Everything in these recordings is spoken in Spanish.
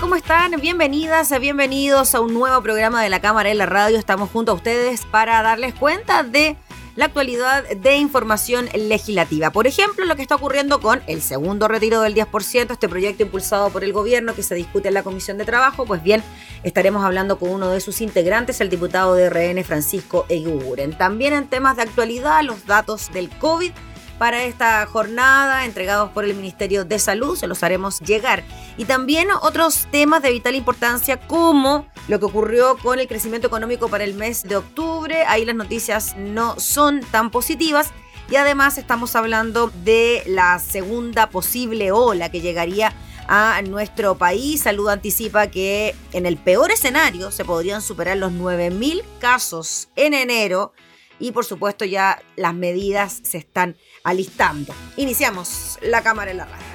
¿Cómo están? Bienvenidas, bienvenidos a un nuevo programa de la Cámara en la Radio. Estamos junto a ustedes para darles cuenta de la actualidad de información legislativa. Por ejemplo, lo que está ocurriendo con el segundo retiro del 10%, este proyecto impulsado por el gobierno que se discute en la Comisión de Trabajo, pues bien, estaremos hablando con uno de sus integrantes, el diputado de RN, Francisco Eguren. También en temas de actualidad, los datos del COVID para esta jornada entregados por el Ministerio de Salud, se los haremos llegar. Y también otros temas de vital importancia como lo que ocurrió con el crecimiento económico para el mes de octubre, ahí las noticias no son tan positivas. Y además estamos hablando de la segunda posible ola que llegaría a nuestro país. Salud anticipa que en el peor escenario se podrían superar los 9.000 casos en enero y por supuesto ya las medidas se están alistando. Iniciamos la cámara en la radio.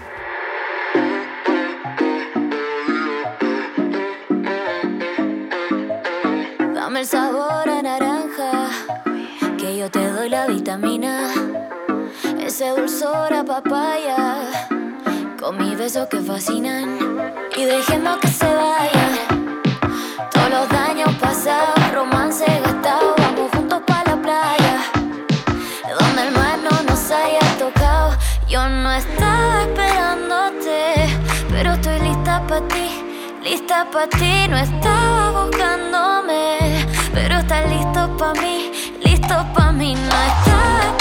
Dame el sabor a naranja, que yo te doy la vitamina. Ese dulzor a papaya, con mis besos que fascinan. Y dejemos que se vaya todos los daños pasados, romance gastado. No estaba esperándote, pero estoy lista para ti. Lista para ti, no estaba buscándome, pero estás listo para mí, listo para mí, no estaba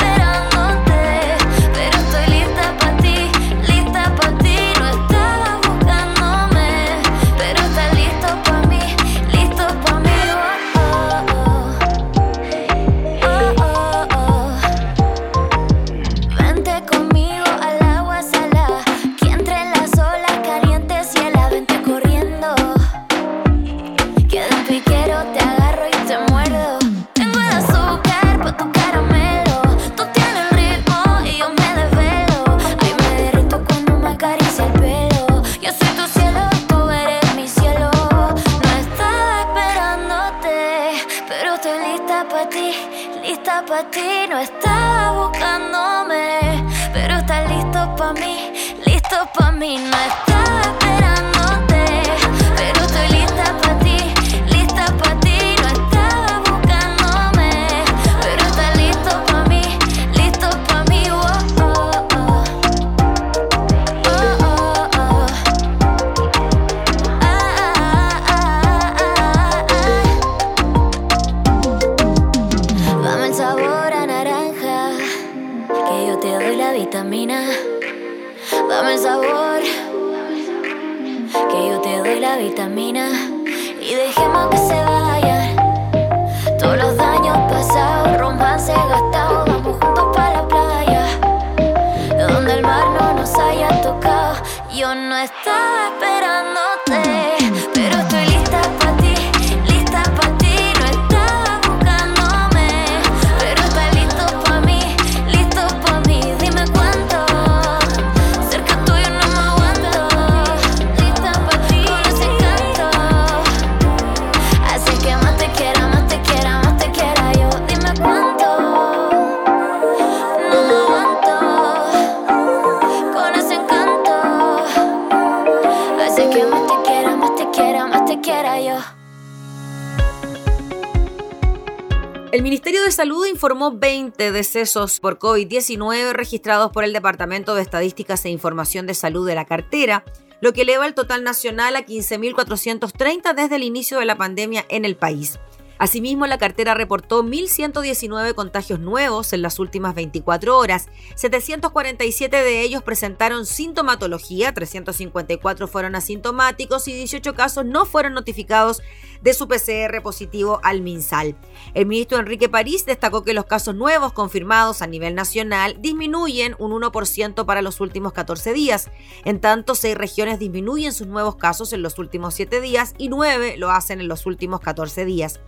para ti, lista para ti. No estaba buscándome, pero estás listo para mí, listo para mí. No estaba informó 20 decesos por COVID-19 registrados por el Departamento de Estadísticas e Información de Salud de la cartera, lo que eleva el total nacional a 15.430 desde el inicio de la pandemia en el país. Asimismo, la cartera reportó 1.119 contagios nuevos en las últimas 24 horas. 747 de ellos presentaron sintomatología, 354 fueron asintomáticos y 18 casos no fueron notificados de su PCR positivo al MinSal. El ministro Enrique París destacó que los casos nuevos confirmados a nivel nacional disminuyen un 1% para los últimos 14 días. En tanto, seis regiones disminuyen sus nuevos casos en los últimos 7 días y nueve lo hacen en los últimos 14 días.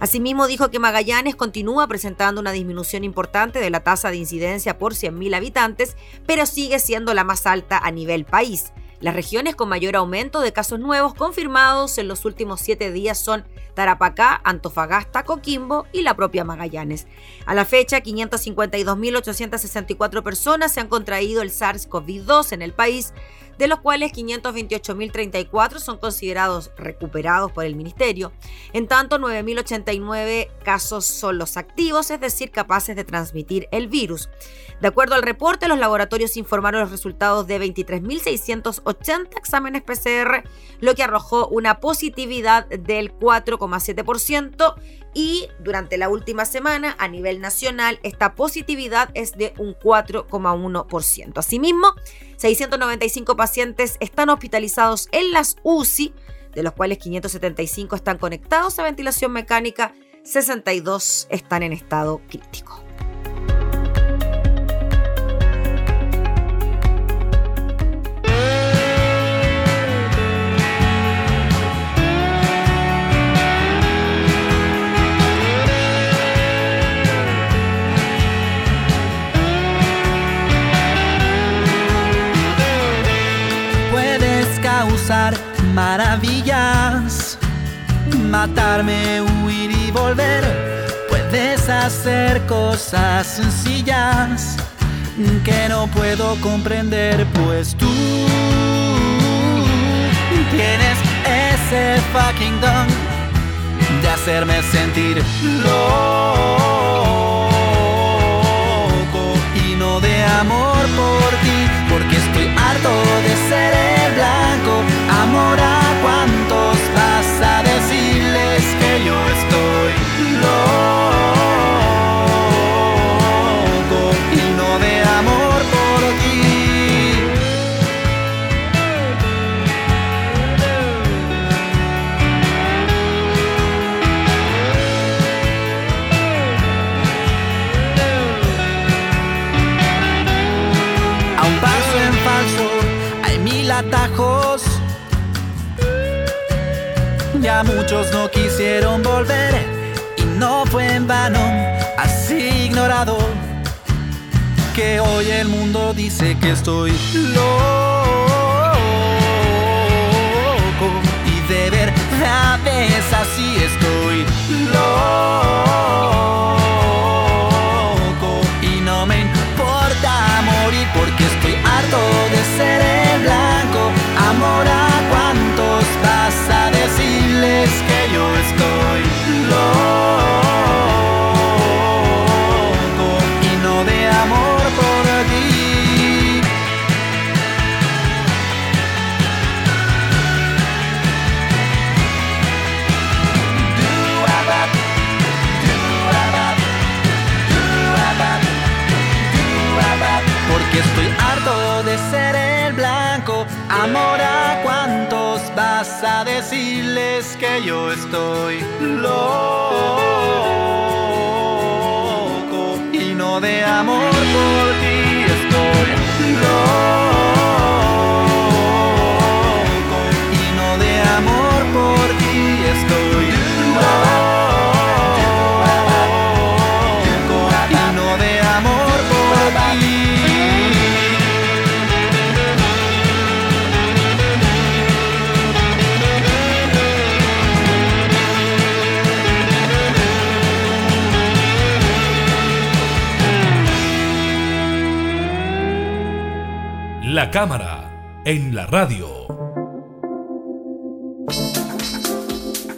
Asimismo, dijo que Magallanes continúa presentando una disminución importante de la tasa de incidencia por 100.000 habitantes, pero sigue siendo la más alta a nivel país. Las regiones con mayor aumento de casos nuevos confirmados en los últimos siete días son Tarapacá, Antofagasta, Coquimbo y la propia Magallanes. A la fecha, 552.864 personas se han contraído el SARS-CoV-2 en el país, de los cuales 528.034 son considerados recuperados por el Ministerio. En tanto, 9.089 casos son los activos, es decir, capaces de transmitir el virus. De acuerdo al reporte, los laboratorios informaron los resultados de 23.680 exámenes PCR, lo que arrojó una positividad del 4,7% y durante la última semana a nivel nacional esta positividad es de un 4,1%. Asimismo, 695 pacientes están hospitalizados en las UCI, de los cuales 575 están conectados a ventilación mecánica, 62 están en estado crítico. Maravillas. Matarme, huir y volver. Puedes hacer cosas sencillas que no puedo comprender, pues tú tienes ese fucking don de hacerme sentir loco y no de amor por ti, porque estoy harto de ser cuantos vas a decirles que yo estoy loco ya muchos no quisieron volver y no fue en vano, así ignorado, que hoy el mundo dice que estoy loco. Y de verdad es así estoy loco. Y no me importa morir porque estoy harto de ser el blanco, amor a a decirles que decirles que yo estoy loco y no de amor por ti cámara en la radio.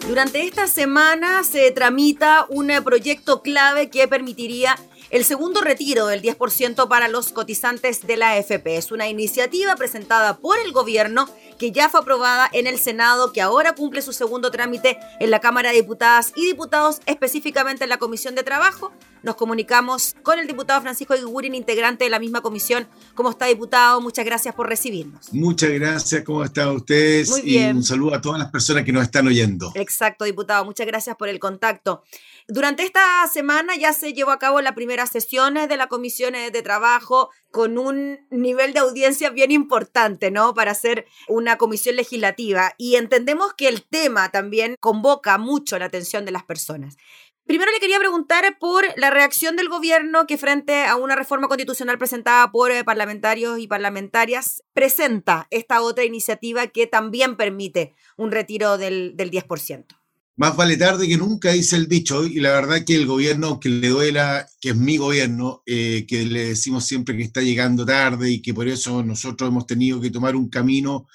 Durante esta semana se tramita un proyecto clave que permitiría el segundo retiro del 10% para los cotizantes de la AFP. Es una iniciativa presentada por el gobierno que ya fue aprobada en el Senado, que ahora cumple su segundo trámite en la Cámara de Diputadas y Diputados, específicamente en la Comisión de Trabajo, nos comunicamos con el diputado Francisco Igurin, integrante de la misma comisión. ¿Cómo está, diputado? Muchas gracias por recibirnos. Muchas gracias, ¿cómo están ustedes? Muy bien. Y un saludo a todas las personas que nos están oyendo. Exacto, diputado. Muchas gracias por el contacto. Durante esta semana ya se llevó a cabo la primera sesión de la Comisión de Trabajo con un nivel de audiencia bien importante, ¿no? Para ser una comisión legislativa. Y entendemos que el tema también convoca mucho la atención de las personas. Primero le quería preguntar por la reacción del gobierno que frente a una reforma constitucional presentada por eh, parlamentarios y parlamentarias presenta esta otra iniciativa que también permite un retiro del, del 10%. Más vale tarde que nunca, dice el dicho, y la verdad que el gobierno, aunque le duela, que es mi gobierno, eh, que le decimos siempre que está llegando tarde y que por eso nosotros hemos tenido que tomar un camino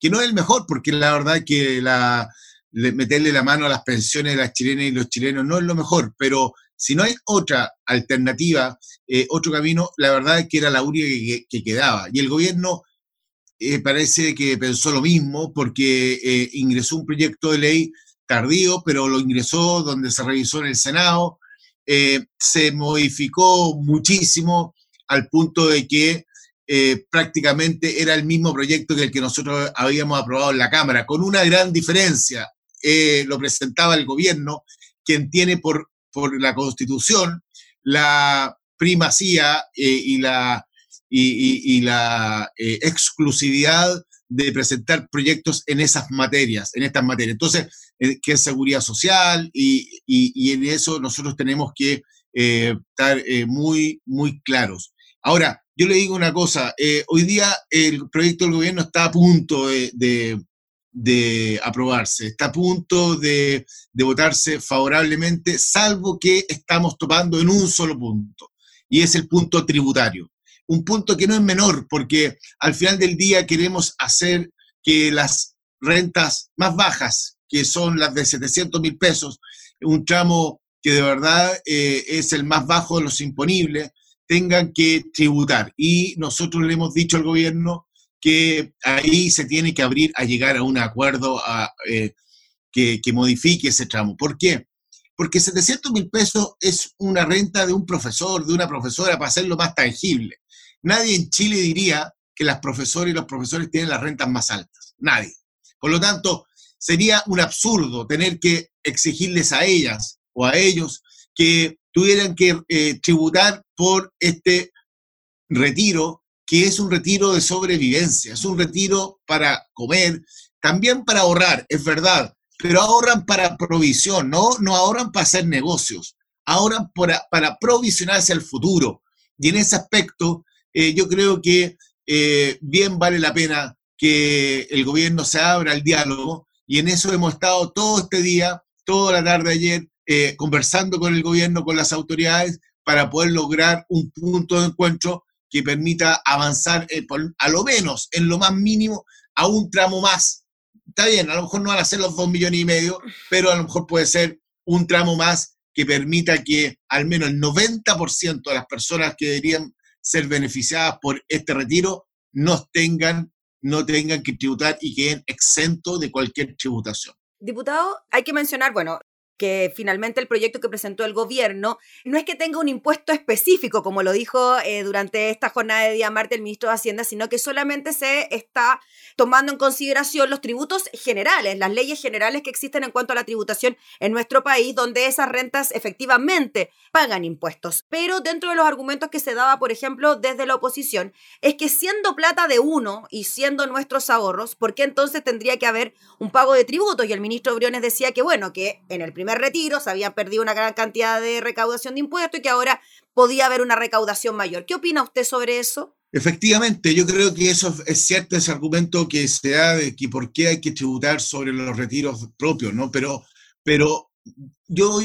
que no es el mejor, porque la verdad que la, meterle la mano a las pensiones de las chilenas y los chilenos no es lo mejor, pero si no hay otra alternativa, eh, otro camino, la verdad es que era la única que, quedaba. Y el gobierno eh, parece que pensó lo mismo porque ingresó un proyecto de ley tardío, pero lo ingresó donde se revisó en el Senado, eh, se modificó muchísimo al punto de que eh, prácticamente era el mismo proyecto que el que nosotros habíamos aprobado en la Cámara, con una gran diferencia. Eh, lo presentaba el gobierno, quien tiene por, por la Constitución la primacía y la, y la exclusividad de presentar proyectos en esas materias, en estas materias. Entonces, eh, que es seguridad social y, en eso nosotros tenemos que eh, estar eh, muy, muy claros. Ahora, yo le digo una cosa, hoy día el proyecto del gobierno está a punto de, aprobarse, está a punto de, de votarse favorablemente, salvo que estamos topando en un solo punto, y es el punto tributario un punto que no es menor, porque al final del día queremos hacer que las rentas más bajas, que son las de 700 mil pesos, un tramo que de verdad eh, es el más bajo de los imponibles, tengan que tributar. Y nosotros le hemos dicho al gobierno que ahí se tiene que abrir a llegar a un acuerdo eh, que, que, modifique ese tramo. ¿Por qué? Porque 700 mil pesos es una renta de un profesor, de una profesora, para hacerlo más tangible. Nadie en Chile diría que las profesoras y los profesores tienen las rentas más altas. Nadie. Por lo tanto, sería un absurdo tener que exigirles a ellas o a ellos que tuvieran que eh, tributar por este retiro, que es un retiro de sobrevivencia, es un retiro para comer, también para ahorrar, es verdad, pero ahorran para provisión, no, no ahorran para hacer negocios, ahorran para, provisionarse al futuro. Y en ese aspecto, eh, yo creo que eh, bien vale la pena que el gobierno se abra al diálogo y en eso hemos estado todo este día, toda la tarde ayer, eh, conversando con el gobierno, con las autoridades, para poder lograr un punto de encuentro que permita avanzar a lo menos, en lo más mínimo, a un tramo más. Está bien, a lo mejor no van a ser los dos millones y medio, pero a lo mejor puede ser un tramo más que permita que al menos el 90% de las personas que deberían ser beneficiadas por este retiro no tengan, no tengan que tributar y queden exentos de cualquier tributación. Diputado, hay que mencionar, bueno, que finalmente el proyecto que presentó el gobierno no es que tenga un impuesto específico, como lo dijo eh, durante esta jornada de día martes el ministro de Hacienda, sino que solamente se está tomando en consideración los tributos generales, las leyes generales que existen en cuanto a la tributación en nuestro país, donde esas rentas efectivamente pagan impuestos. Pero dentro de los argumentos que se daba, por ejemplo, desde la oposición, es que siendo plata de uno y siendo nuestros ahorros, ¿por qué entonces tendría que haber un pago de tributos? Y el ministro Briones decía que, bueno, que en el primer retiro se había perdido una gran cantidad de recaudación de impuestos y que ahora podía haber una recaudación mayor. ¿Qué opina usted sobre eso? Efectivamente, yo creo que eso es cierto, ese argumento que se da de que por qué hay que tributar sobre los retiros propios, ¿no? Pero, pero yo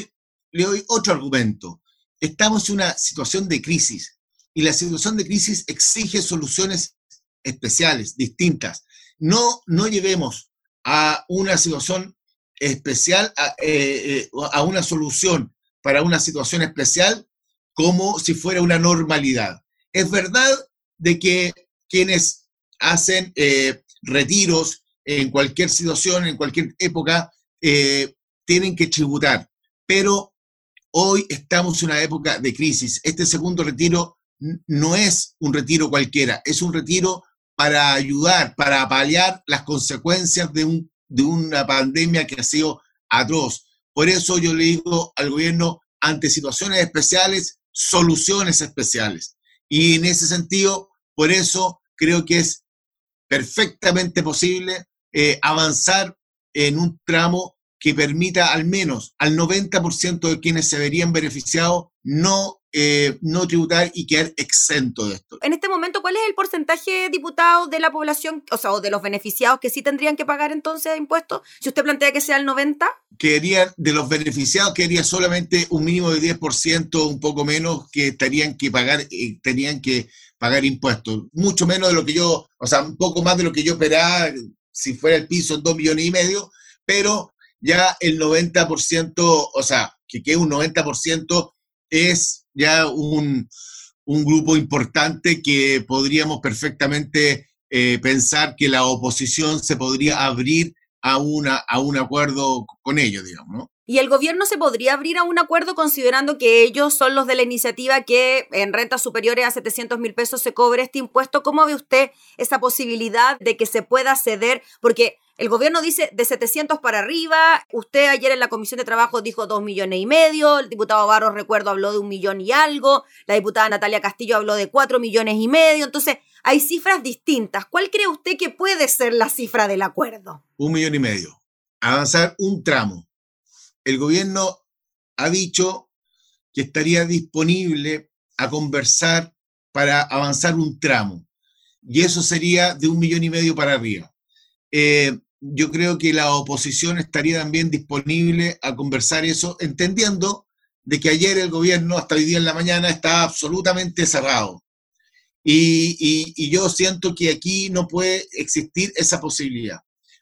le doy otro argumento. Estamos en una situación de crisis y la situación de crisis exige soluciones especiales, distintas. No, no llevemos a una situación especial eh, eh, a, una solución para una situación especial como si fuera una normalidad. Es verdad de que quienes hacen eh, retiros en cualquier situación, en cualquier época, tienen que tributar, pero hoy estamos en una época de crisis. Este segundo retiro no es un retiro cualquiera, es un retiro para ayudar, para paliar las consecuencias de, un, de una pandemia que ha sido atroz. Por eso yo le digo al gobierno, ante situaciones especiales, soluciones especiales. Y en ese sentido, por eso creo que es perfectamente posible eh, avanzar en un tramo que permita al menos al 90% de quienes se verían beneficiados no, eh, no tributar y quedar exento de esto. En este momento, ¿cuál es el porcentaje, diputado, de la población, o sea, o de los beneficiados que sí tendrían que pagar entonces impuestos? Si usted plantea que sea el 90%. Quedaría, de los beneficiados, quedaría solamente un mínimo de 10%, un poco menos, que estarían que pagar, eh, tenían que pagar impuestos. Mucho menos de lo que yo, o sea, un poco más de lo que yo esperaba si fuera el piso en 2 millones y medio, pero ya el 90%, o sea, que quede un 90% es ya un, grupo importante que podríamos perfectamente eh, pensar que la oposición se podría abrir a, una, a un acuerdo con ellos, digamos, ¿no? ¿Y el gobierno se podría abrir a un acuerdo considerando que ellos son los de la iniciativa que en rentas superiores a 700 mil pesos se cobre este impuesto? ¿Cómo ve usted esa posibilidad de que se pueda ceder? Porque el gobierno dice de 700 para arriba. Usted ayer en la Comisión de Trabajo dijo 2 millones y medio. El diputado Barros, recuerdo, habló de un millón y algo. La diputada Natalia Castillo habló de 4 millones y medio. Entonces, hay cifras distintas. ¿Cuál cree usted que puede ser la cifra del acuerdo? Un millón y medio. Avanzar un tramo. El gobierno ha dicho que estaría disponible a conversar para avanzar un tramo. Y eso sería de un millón y medio para arriba. Eh, yo creo que la oposición estaría también disponible a conversar eso, entendiendo de que ayer el gobierno, hasta hoy día en la mañana, está absolutamente cerrado. Y, yo siento que aquí no puede existir esa posibilidad.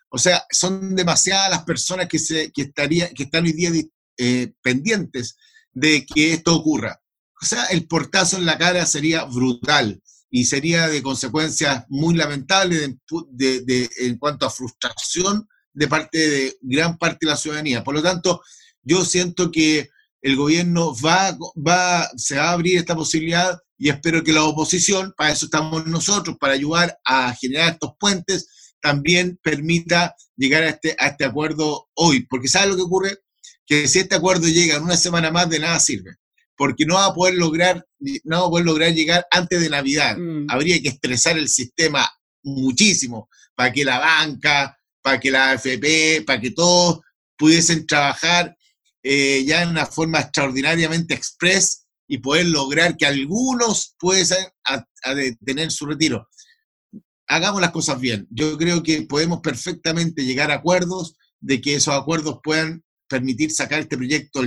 O sea, son demasiadas las personas que, se, que, estaría, que están hoy día eh, pendientes de que esto ocurra. O sea, el portazo en la cara sería brutal y sería de consecuencias muy lamentables en cuanto a frustración de parte de gran parte de la ciudadanía. Por lo tanto, yo siento que el gobierno va, va, se va a abrir esta posibilidad y espero que la oposición, para eso estamos nosotros, para ayudar a generar estos puentes, también permita llegar a este, a este acuerdo hoy. Porque ¿sabe lo que ocurre? Que si este acuerdo llega en una semana más, de nada sirve porque no va a poder lograr, no va a poder lograr llegar antes de Navidad. Mm. Habría que estresar el sistema muchísimo para que la banca, para que la AFP, para que todos pudiesen trabajar eh, ya en una forma extraordinariamente express y poder lograr que algunos puedan tener su retiro. Hagamos las cosas bien. Yo creo que podemos perfectamente llegar a acuerdos de que esos acuerdos puedan permitir sacar este proyecto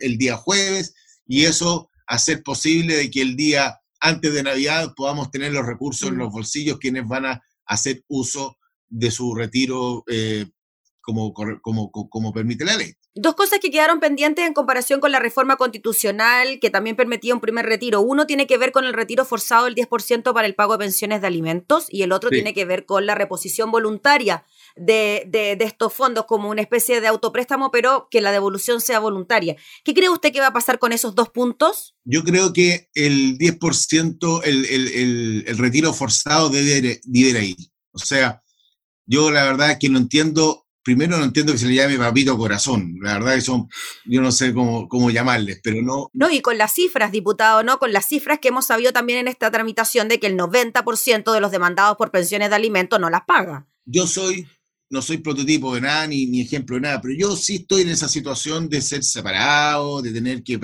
el día jueves y eso hacer posible de que el día antes de Navidad podamos tener los recursos en los bolsillos quienes van a hacer uso de su retiro eh, como, como, como permite la ley. Dos cosas que quedaron pendientes en comparación con la reforma constitucional que también permitía un primer retiro. Uno tiene que ver con el retiro forzado del 10% para el pago de pensiones de alimentos y el otro tiene que ver con la reposición voluntaria de, de, estos fondos como una especie de autopréstamo, pero que la devolución sea voluntaria. ¿Qué cree usted que va a pasar con esos dos puntos? Yo creo que el 10%, el, el, el, retiro forzado debe, ir. O sea, yo la verdad es que no entiendo primero no entiendo que se le llame papito corazón. La verdad que son, yo no sé cómo, cómo llamarles, pero no. No, y con las cifras, diputado, ¿no? Con las cifras que hemos sabido también en esta tramitación de que el 90% de los demandados por pensiones de alimentos no las paga. Yo soy, no soy prototipo de nada, ni, ni ejemplo de nada, pero yo sí estoy en esa situación de ser separado, de tener que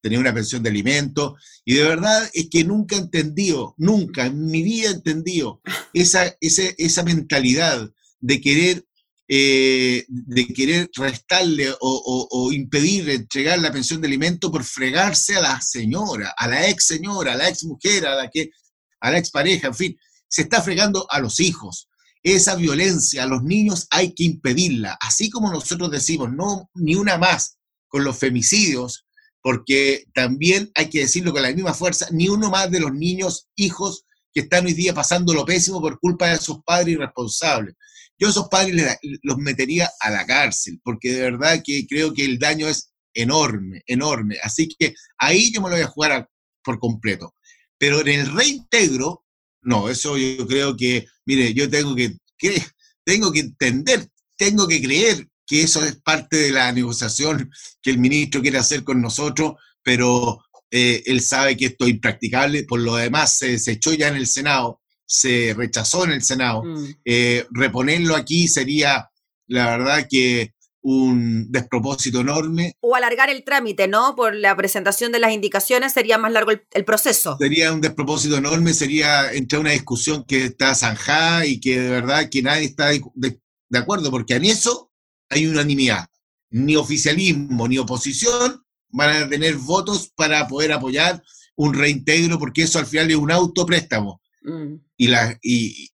tener una pensión de alimentos, y de verdad es que nunca he entendido, nunca en mi vida he entendido esa, esa, esa mentalidad de querer eh, de querer restarle o, impedir entregar la pensión de alimento por fregarse a la señora, a la ex señora, a la ex mujer, a la, que, a la ex pareja, en fin, se está fregando a los hijos. Esa violencia a los niños hay que impedirla, así como nosotros decimos, no ni una más con los femicidios, porque también hay que decirlo con la misma fuerza, ni uno más de los niños, hijos que están hoy día pasando lo pésimo por culpa de sus padres irresponsables. Yo a esos padres los metería a la cárcel, porque de verdad que creo que el daño es enorme, enorme. Así que ahí yo me lo voy a jugar por completo. Pero en el reintegro, no, eso yo creo que, mire, yo tengo que, que, tengo que entender, tengo que creer que eso es parte de la negociación que el ministro quiere hacer con nosotros, pero eh, él sabe que esto es impracticable, por lo demás se, echó ya en el Senado, se rechazó en el Senado. Mm. Eh, reponerlo aquí sería, la verdad, que un despropósito enorme. O alargar el trámite, ¿no? Por la presentación de las indicaciones sería más largo el, proceso. Sería un despropósito enorme, sería entrar una discusión que está zanjada y que de verdad que nadie está de, de acuerdo, porque en eso hay unanimidad. Ni oficialismo ni oposición van a tener votos para poder apoyar un reintegro, porque eso al final es un autopréstamo. Mm. Y, la, y,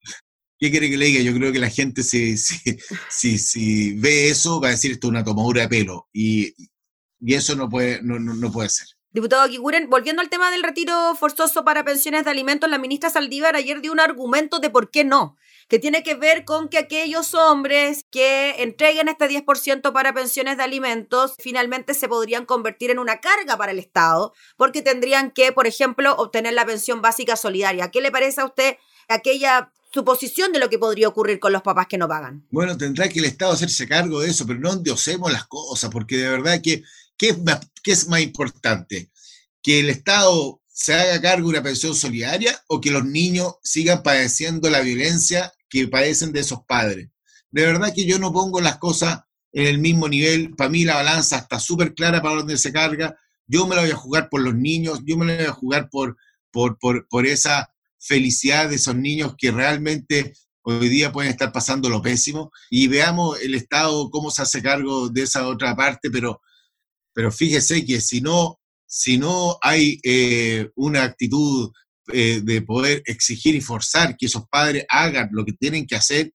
¿qué quiere que le diga? Yo creo que la gente, si, si, si, ve eso, va a decir esto es una tomadura de pelo. Y, y eso no puede, no, no, puede ser. Diputado Kiguren, volviendo al tema del retiro forzoso para pensiones de alimentos, la ministra Saldívar ayer dio un argumento de por qué no que tiene que ver con que aquellos hombres que entreguen este 10% para pensiones de alimentos finalmente se podrían convertir en una carga para el Estado, porque tendrían que, por ejemplo, obtener la pensión básica solidaria. ¿Qué le parece a usted aquella suposición de lo que podría ocurrir con los papás que no pagan? Bueno, tendrá que el Estado hacerse cargo de eso, pero no endiosemos las cosas, porque de verdad que, ¿qué es más importante? ¿Que el Estado se haga cargo de una pensión solidaria o que los niños sigan padeciendo la violencia que padecen de esos padres. De verdad que yo no pongo las cosas en el mismo nivel. Para mí la balanza está súper clara para dónde se carga. Yo me la voy a jugar por los niños, yo me la voy a jugar por, por, por, por esa felicidad de esos niños que realmente hoy día pueden estar pasando lo pésimo. Y veamos el Estado cómo se hace cargo de esa otra parte, pero, pero fíjese que si no si no hay eh, una actitud eh, de poder exigir y forzar que esos padres hagan lo que tienen que hacer,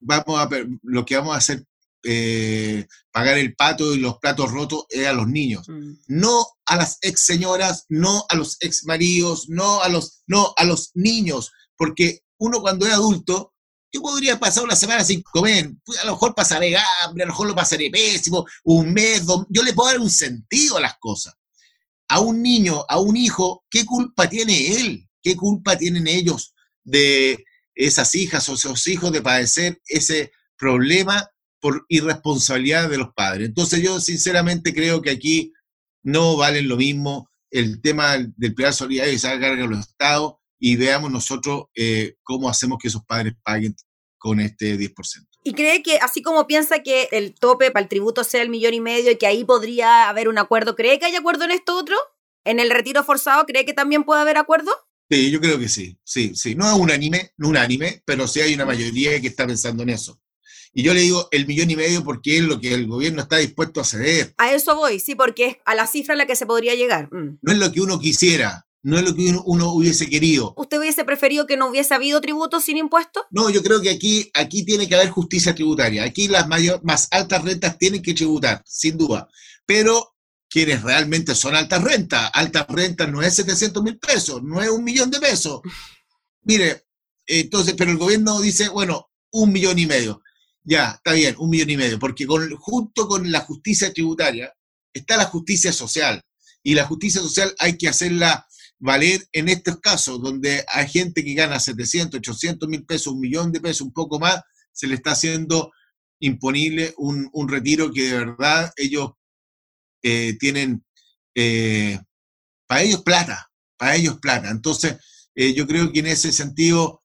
vamos a, lo que vamos a hacer, eh, pagar el pato y los platos rotos es a los niños. Mm. No a las ex señoras, no a los ex maridos, no a los, no a los niños, porque uno cuando es adulto, yo podría pasar una semana sin comer, a lo mejor pasaré hambre, a lo mejor lo pasaré pésimo, un mes, yo le puedo dar un sentido a las cosas a un niño, a un hijo, ¿qué culpa tiene él? ¿Qué culpa tienen ellos de esas hijas o esos hijos de padecer ese problema por irresponsabilidad de los padres? Entonces yo sinceramente creo que aquí no valen lo mismo el tema del plan solidario y se haga carga los estados y veamos nosotros eh, cómo hacemos que esos padres paguen con este 10%. ¿Y cree que, así como piensa que el tope para el tributo sea el millón y medio y que ahí podría haber un acuerdo, ¿cree que hay acuerdo en esto otro? ¿En el retiro forzado cree que también puede haber acuerdo? Sí, yo creo que sí, sí, sí. No es unánime, no unánime, pero sí hay una mayoría que está pensando en eso. Y yo le digo el millón y medio porque es lo que el gobierno está dispuesto a ceder. A eso voy, sí, porque es a la cifra a la que se podría llegar. Mm. No es lo que uno quisiera, no es lo que uno, hubiese querido. ¿Usted hubiese preferido que no hubiese habido tributos sin impuestos? No, yo creo que aquí, aquí tiene que haber justicia tributaria. Aquí las mayor, más altas rentas tienen que tributar, sin duda. Pero quienes realmente son altas rentas, altas rentas no es 700 mil pesos, no es un millón de pesos. Mire, entonces, pero el gobierno dice, bueno, un millón y medio. Ya, está bien, un millón y medio, porque con, junto con la justicia tributaria está la justicia social. Y la justicia social hay que hacerla valer en estos casos, donde hay gente que gana 700, 800 mil pesos, un millón de pesos, un poco más, se le está haciendo imponible un, retiro que de verdad ellos eh, tienen, eh, para ellos plata, para ellos plata. Entonces, eh, yo creo que en ese sentido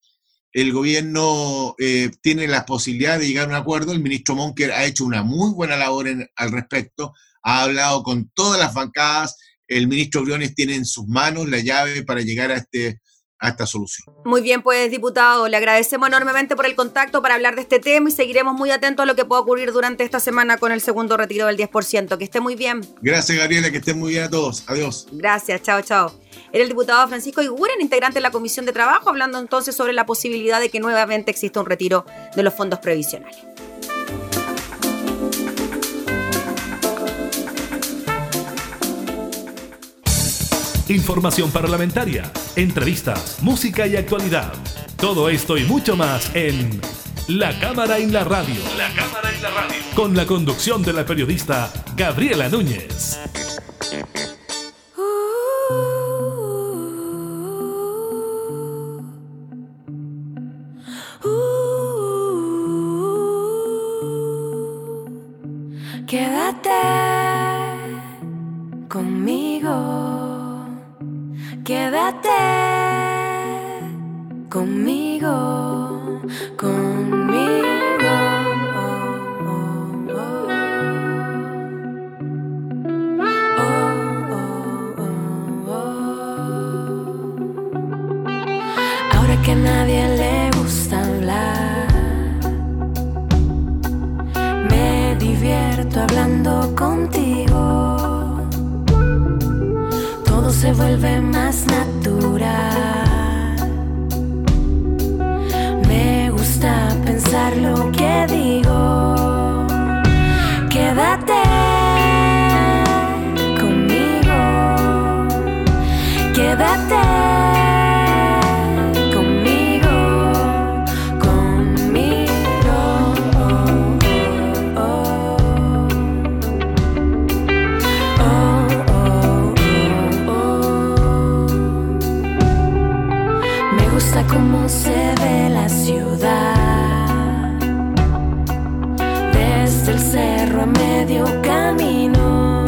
el gobierno tiene la posibilidad de llegar a un acuerdo. El ministro Monker ha hecho una muy buena labor al respecto, ha hablado con todas las bancadas, el ministro Briones tiene en sus manos la llave para llegar a, este, a esta solución. Muy bien, pues diputado, le agradecemos enormemente por el contacto para hablar de este tema y seguiremos muy atentos a lo que pueda ocurrir durante esta semana con el segundo retiro del 10%. Que esté muy bien. Gracias, Gabriela, que estén muy bien a todos. Adiós. Gracias, chao, chao. Era el diputado Francisco Iguren, integrante de la Comisión de Trabajo, hablando entonces sobre la posibilidad de que nuevamente exista un retiro de los fondos previsionales. información parlamentaria, entrevistas, música y actualidad. Todo esto y mucho más en La Cámara en la Radio. La Cámara en la Radio. Con la conducción de la periodista Gabriela Núñez. Gusta cómo se ve la ciudad desde el cerro a medio camino.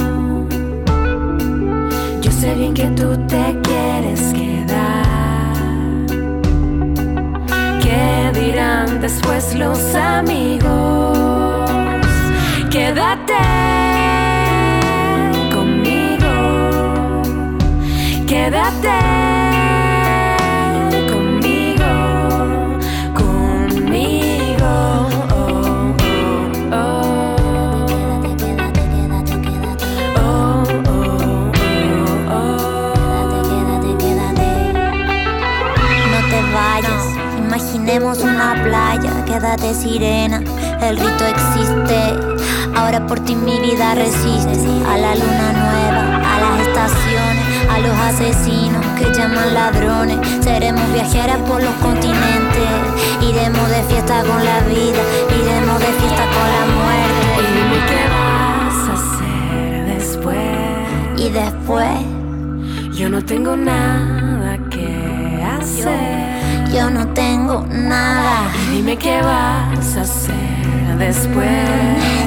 Yo sé bien que tú te quieres quedar. ¿Qué dirán después los amigos? Quédate conmigo. Quédate imaginemos una playa, quédate sirena, el rito existe, ahora por ti mi vida resiste, a la luna nueva, a las estaciones, a los asesinos que llaman ladrones, seremos viajeras por los continentes, iremos de fiesta con la vida, iremos de fiesta con la muerte, Y dime qué vas a hacer después. y después Yo no tengo nada que hacer. Yo no tengo nada. Y dime qué vas a hacer después.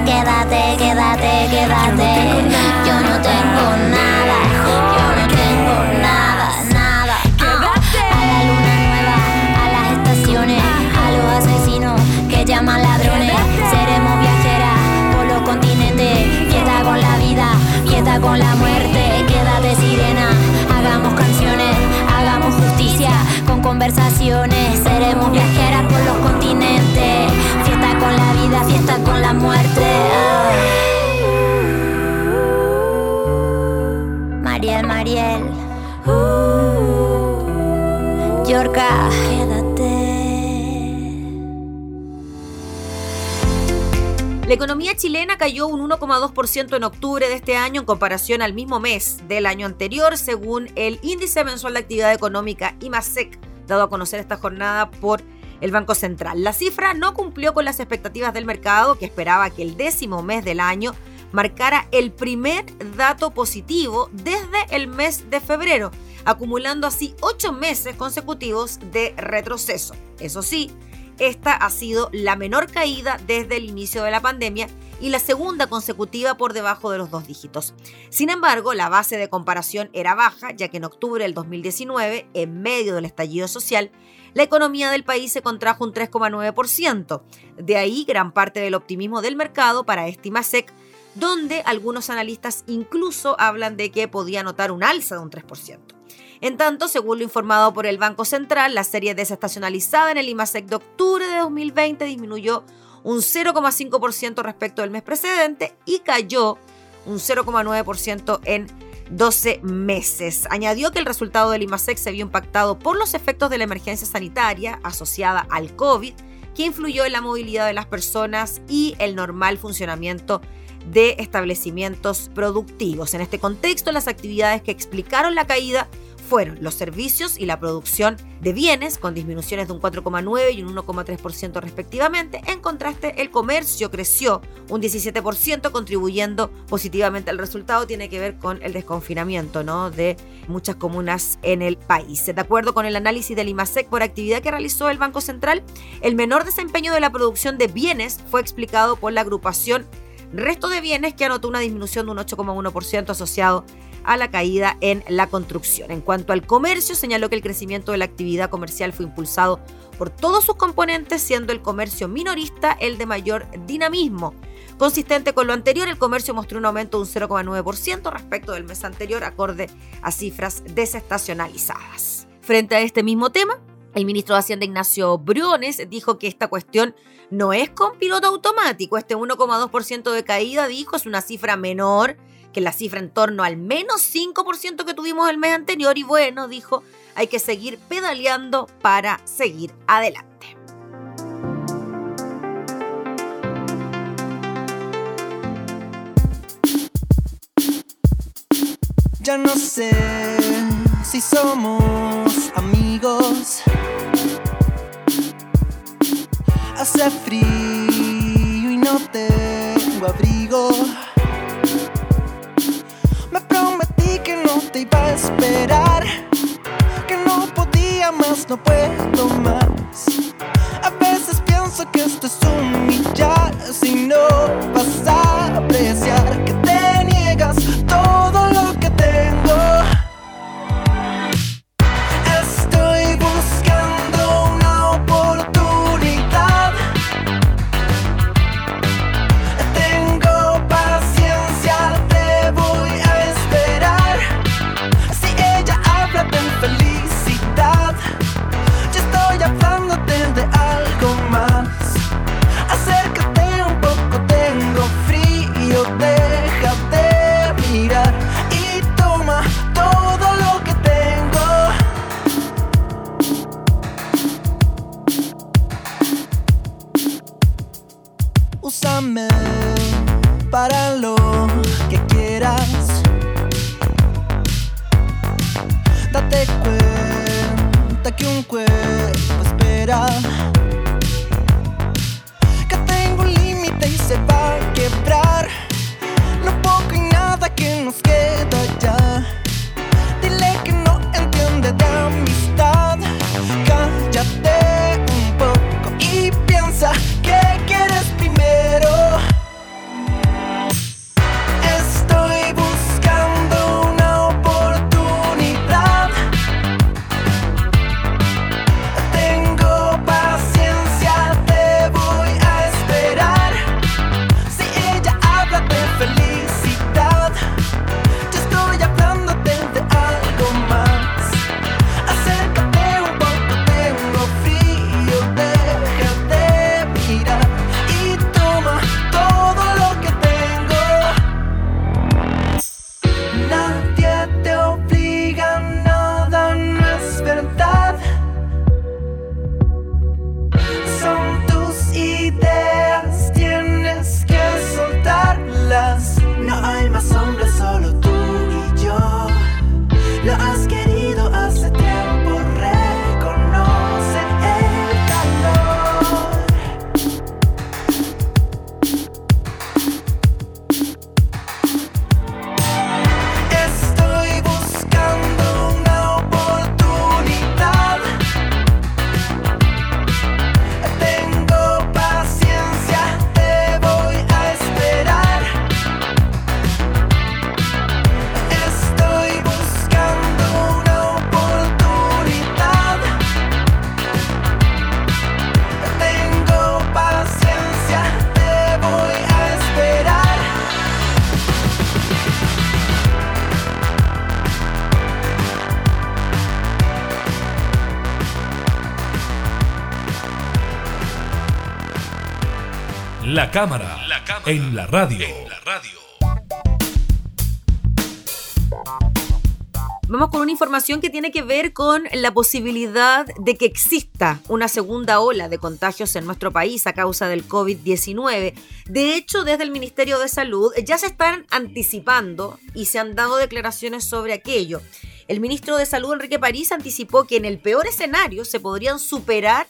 Economía chilena cayó un 1,2% en octubre de este año en comparación al mismo mes del año anterior, según el índice mensual de actividad económica IMASEC, dado a conocer esta jornada por el Banco Central. La cifra no cumplió con las expectativas del mercado, que esperaba que el décimo mes del año marcara el primer dato positivo desde el mes de febrero, acumulando así ocho meses consecutivos de retroceso. Eso sí, esta ha sido la menor caída desde el inicio de la pandemia y la segunda consecutiva por debajo de los dos dígitos. Sin embargo, la base de comparación era baja, ya que en octubre del 2019, en medio del estallido social, la economía del país se contrajo un 3,9%. De ahí gran parte del optimismo del mercado para Estimacec, donde algunos analistas incluso hablan de que podía notar un alza de un 3%. En tanto, según lo informado por el Banco Central, la serie desestacionalizada en el IMASEC de octubre de 2020 disminuyó un 0,5% respecto del mes precedente y cayó un 0,9% en 12 meses. Añadió que el resultado del IMASEC se vio impactado por los efectos de la emergencia sanitaria asociada al COVID, que influyó en la movilidad de las personas y el normal funcionamiento de establecimientos productivos. En este contexto, las actividades que explicaron la caída fueron los servicios y la producción de bienes, con disminuciones de un 4,9 y un 1,3% respectivamente. En contraste, el comercio creció un 17%, contribuyendo positivamente al resultado. Tiene que ver con el desconfinamiento ¿no? de muchas comunas en el país. De acuerdo con el análisis del IMASEC por actividad que realizó el Banco Central, el menor desempeño de la producción de bienes fue explicado por la agrupación Resto de Bienes, que anotó una disminución de un 8,1% asociado a la caída en la construcción. En cuanto al comercio, señaló que el crecimiento de la actividad comercial fue impulsado por todos sus componentes, siendo el comercio minorista el de mayor dinamismo. Consistente con lo anterior, el comercio mostró un aumento de un 0,9% respecto del mes anterior, acorde a cifras desestacionalizadas. Frente a este mismo tema, el ministro de Hacienda Ignacio Briones dijo que esta cuestión no es con piloto automático. Este 1,2% de caída, dijo, es una cifra menor que la cifra en torno al menos 5% que tuvimos el mes anterior y bueno, dijo, hay que seguir pedaleando para seguir adelante. Ya no sé si somos amigos. Hace frío y no tengo abrigo. Te iba a esperar. Que no podía más, no puedo más. A veces pienso que esto es humillar si no vas a apreciar que te niegas todo lo que tengo. La cámara, en la radio. Vamos con una información que tiene que ver con la posibilidad de que exista una segunda ola de contagios en nuestro país a causa del COVID-19. De hecho, desde el Ministerio de Salud ya se están anticipando y se han dado declaraciones sobre aquello. El ministro de Salud, Enrique París, anticipó que en el peor escenario se podrían superar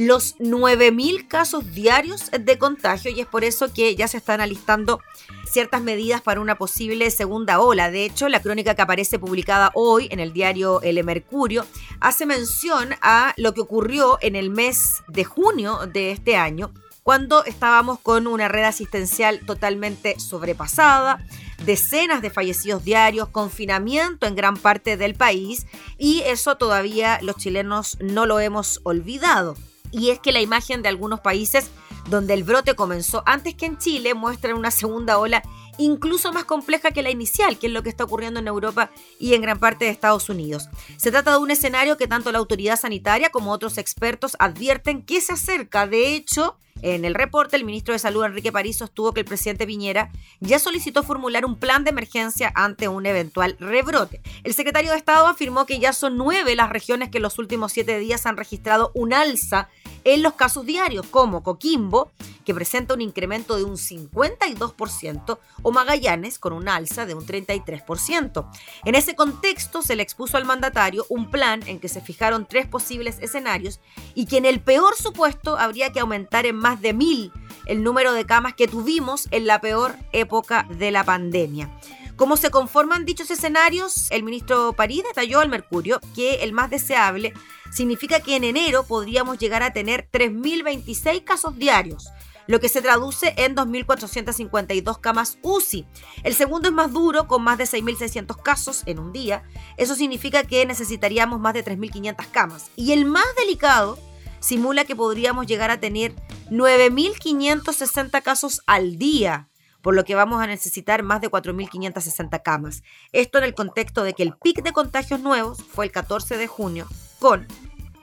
los 9.000 casos diarios de contagio y es por eso que ya se están alistando ciertas medidas para una posible segunda ola. De hecho, la crónica que aparece publicada hoy en el diario El Mercurio hace mención a lo que ocurrió en el mes de junio de este año, cuando estábamos con una red asistencial totalmente sobrepasada, decenas de fallecidos diarios, confinamiento en gran parte del país y eso todavía los chilenos no lo hemos olvidado. Y es que la imagen de algunos países donde el brote comenzó antes que en Chile muestran una segunda ola incluso más compleja que la inicial, que es lo que está ocurriendo en Europa y en gran parte de Estados Unidos. Se trata de un escenario que tanto la autoridad sanitaria como otros expertos advierten que se acerca. De hecho, en el reporte, el ministro de Salud, Enrique París, sostuvo que el presidente Piñera ya solicitó formular un plan de emergencia ante un eventual rebrote. El secretario de Estado afirmó que ya son nueve las regiones que en los últimos siete días han registrado un alza en los casos diarios, como Coquimbo, que presenta un incremento de un 52%, o Magallanes, con una alza de un 33%. En ese contexto, se le expuso al mandatario un plan en que se fijaron tres posibles escenarios y que en el peor supuesto habría que aumentar en más de mil el número de camas que tuvimos en la peor época de la pandemia. ¿Cómo se conforman dichos escenarios? El ministro París detalló al Mercurio que el más deseable significa que en enero podríamos llegar a tener 3.026 casos diarios, lo que se traduce en 2.452 camas UCI. El segundo es más duro, con más de 6.600 casos en un día. Eso significa que necesitaríamos más de 3.500 camas. Y el más delicado simula que podríamos llegar a tener 9.560 casos al día por lo que vamos a necesitar más de 4.560 camas. Esto en el contexto de que el pic de contagios nuevos fue el 14 de junio, con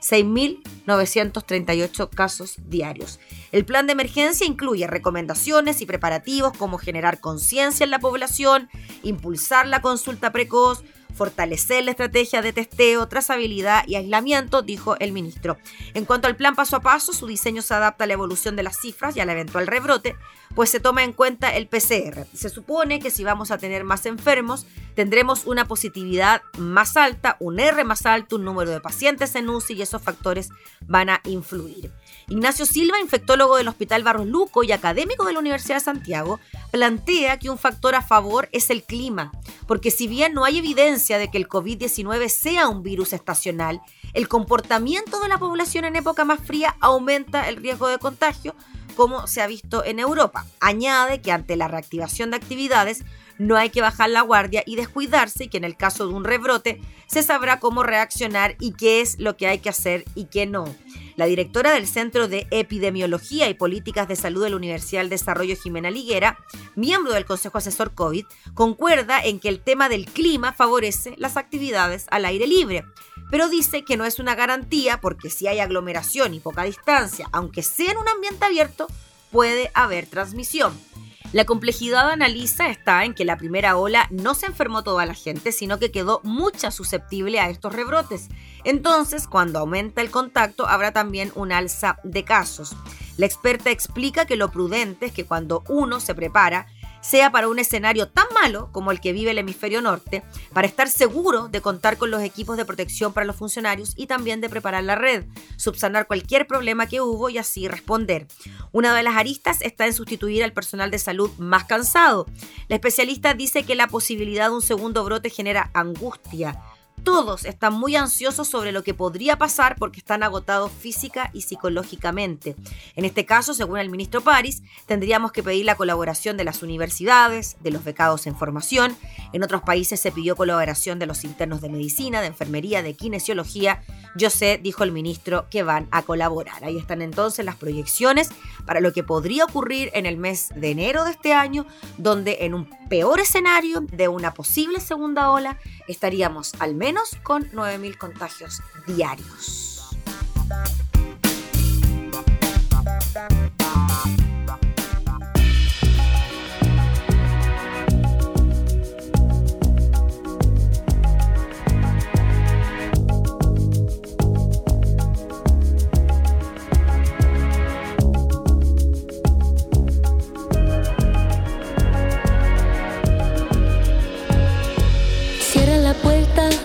6.938 casos diarios. El plan de emergencia incluye recomendaciones y preparativos como generar conciencia en la población, impulsar la consulta precoz, fortalecer la estrategia de testeo, trazabilidad y aislamiento, dijo el ministro. En cuanto al plan paso a paso, su diseño se adapta a la evolución de las cifras y al eventual rebrote, pues se toma en cuenta el PCR. Se supone que si vamos a tener más enfermos, tendremos una positividad más alta, un R más alto, un número de pacientes en UCI y esos factores van a influir. Ignacio Silva, infectólogo del Hospital Barros Luco y académico de la Universidad de Santiago, plantea que un factor a favor es el clima, porque si bien no hay evidencia de que el COVID-19 sea un virus estacional, el comportamiento de la población en época más fría aumenta el riesgo de contagio, como se ha visto en Europa. Añade que ante la reactivación de actividades no hay que bajar la guardia y descuidarse y que en el caso de un rebrote se sabrá cómo reaccionar y qué es lo que hay que hacer y qué no. La directora del Centro de Epidemiología y Políticas de Salud de la Universidad del Desarrollo, Jimena Liguera, miembro del Consejo Asesor COVID, concuerda en que el tema del clima favorece las actividades al aire libre, pero dice que no es una garantía porque si hay aglomeración y poca distancia, aunque sea en un ambiente abierto, puede haber transmisión. La complejidad analiza está en que la primera ola no se enfermó toda la gente, sino que quedó mucha susceptible a estos rebrotes. Entonces, cuando aumenta el contacto, habrá también un alza de casos. La experta explica que lo prudente es que cuando uno se prepara, sea para un escenario tan malo como el que vive el hemisferio norte, para estar seguro de contar con los equipos de protección para los funcionarios y también de preparar la red, subsanar cualquier problema que hubo y así responder. Una de las aristas está en sustituir al personal de salud más cansado. La especialista dice que la posibilidad de un segundo brote genera angustia, todos están muy ansiosos sobre lo que podría pasar porque están agotados física y psicológicamente. En este caso, según el ministro París, tendríamos que pedir la colaboración de las universidades, de los becados en formación. En otros países se pidió colaboración de los internos de medicina, de enfermería, de kinesiología. Yo sé, dijo el ministro, que van a colaborar. Ahí están entonces las proyecciones para lo que podría ocurrir en el mes de enero de este año, donde en un peor escenario de una posible segunda ola estaríamos al menos con 9.000 contagios diarios.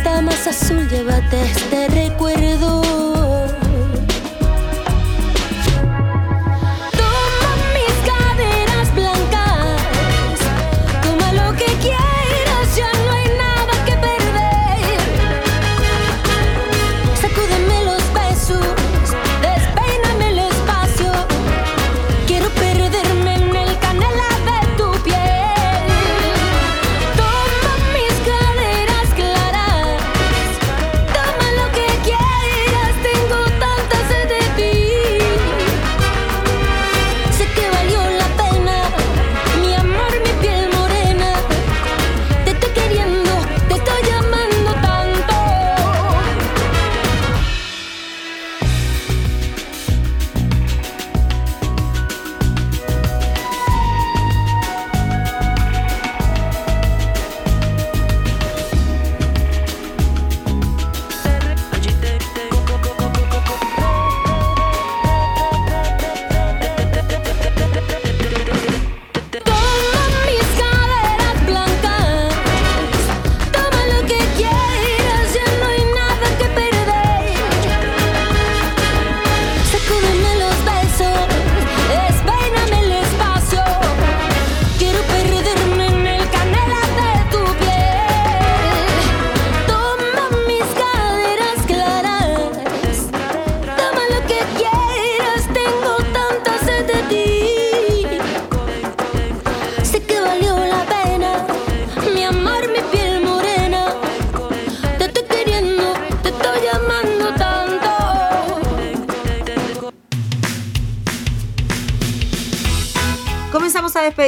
está más azul. Llévate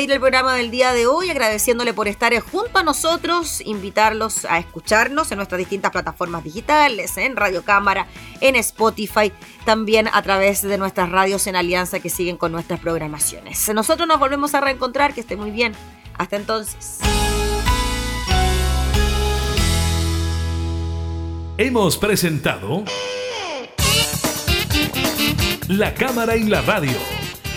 despedir el programa del día de hoy agradeciéndole por estar junto a nosotros, invitarlos a escucharnos en nuestras distintas plataformas digitales, en Radio Cámara, en Spotify, también a través de nuestras radios en alianza que siguen con nuestras programaciones. Nosotros nos volvemos a reencontrar, que esté muy bien. Hasta entonces. Hemos presentado La Cámara y la Radio